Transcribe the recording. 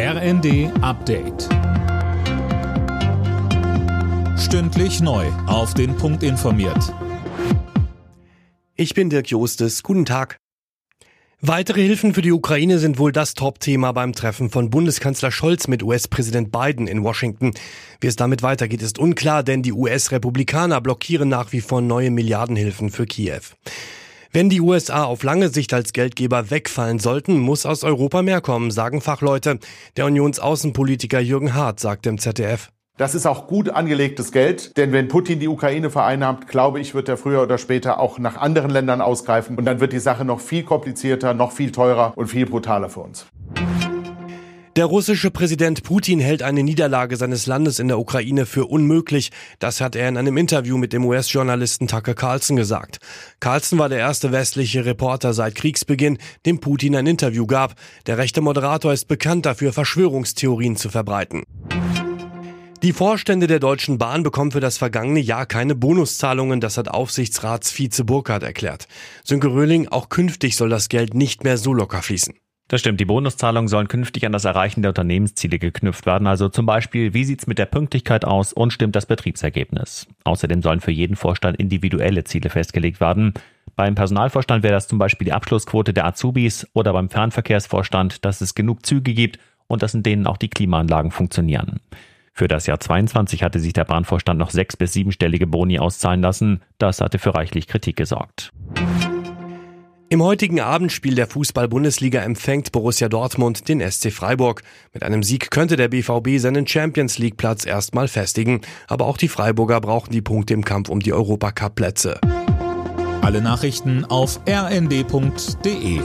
RND Update. Stündlich neu. Auf den Punkt informiert. Ich bin Dirk Jostes. Guten Tag. Weitere Hilfen für die Ukraine sind wohl das Top-Thema beim Treffen von Bundeskanzler Scholz mit US-Präsident Biden in Washington. Wie es damit weitergeht, ist unklar, denn die US-Republikaner blockieren nach wie vor neue Milliardenhilfen für Kiew. Wenn die USA auf lange Sicht als Geldgeber wegfallen sollten, muss aus Europa mehr kommen, sagen Fachleute. Der Unionsaußenpolitiker Jürgen Hart sagt im ZDF. Das ist auch gut angelegtes Geld, denn wenn Putin die Ukraine vereinnahmt, glaube ich, wird er früher oder später auch nach anderen Ländern ausgreifen und dann wird die Sache noch viel komplizierter, noch viel teurer und viel brutaler für uns. Der russische Präsident Putin hält eine Niederlage seines Landes in der Ukraine für unmöglich. Das hat er in einem Interview mit dem US-Journalisten Tucker Carlson gesagt. Carlson war der erste westliche Reporter seit Kriegsbeginn, dem Putin ein Interview gab. Der rechte Moderator ist bekannt dafür, Verschwörungstheorien zu verbreiten. Die Vorstände der Deutschen Bahn bekommen für das vergangene Jahr keine Bonuszahlungen, das hat Aufsichtsratsvize Burkhardt erklärt. Sönke Röhling, auch künftig soll das Geld nicht mehr so locker fließen. Das stimmt, die Bonuszahlungen sollen künftig an das Erreichen der Unternehmensziele geknüpft werden. Also zum Beispiel, wie sieht's mit der Pünktlichkeit aus und stimmt das Betriebsergebnis? Außerdem sollen für jeden Vorstand individuelle Ziele festgelegt werden. Beim Personalvorstand wäre das zum Beispiel die Abschlussquote der Azubis oder beim Fernverkehrsvorstand, dass es genug Züge gibt und dass in denen auch die Klimaanlagen funktionieren. Für das Jahr 22 hatte sich der Bahnvorstand noch sechs- bis siebenstellige Boni auszahlen lassen. Das hatte für reichlich Kritik gesorgt. Im heutigen Abendspiel der Fußball-Bundesliga empfängt Borussia Dortmund den SC Freiburg. Mit einem Sieg könnte der BVB seinen Champions League Platz erstmal festigen. Aber auch die Freiburger brauchen die Punkte im Kampf um die Europacup-Plätze. Alle Nachrichten auf rnd.de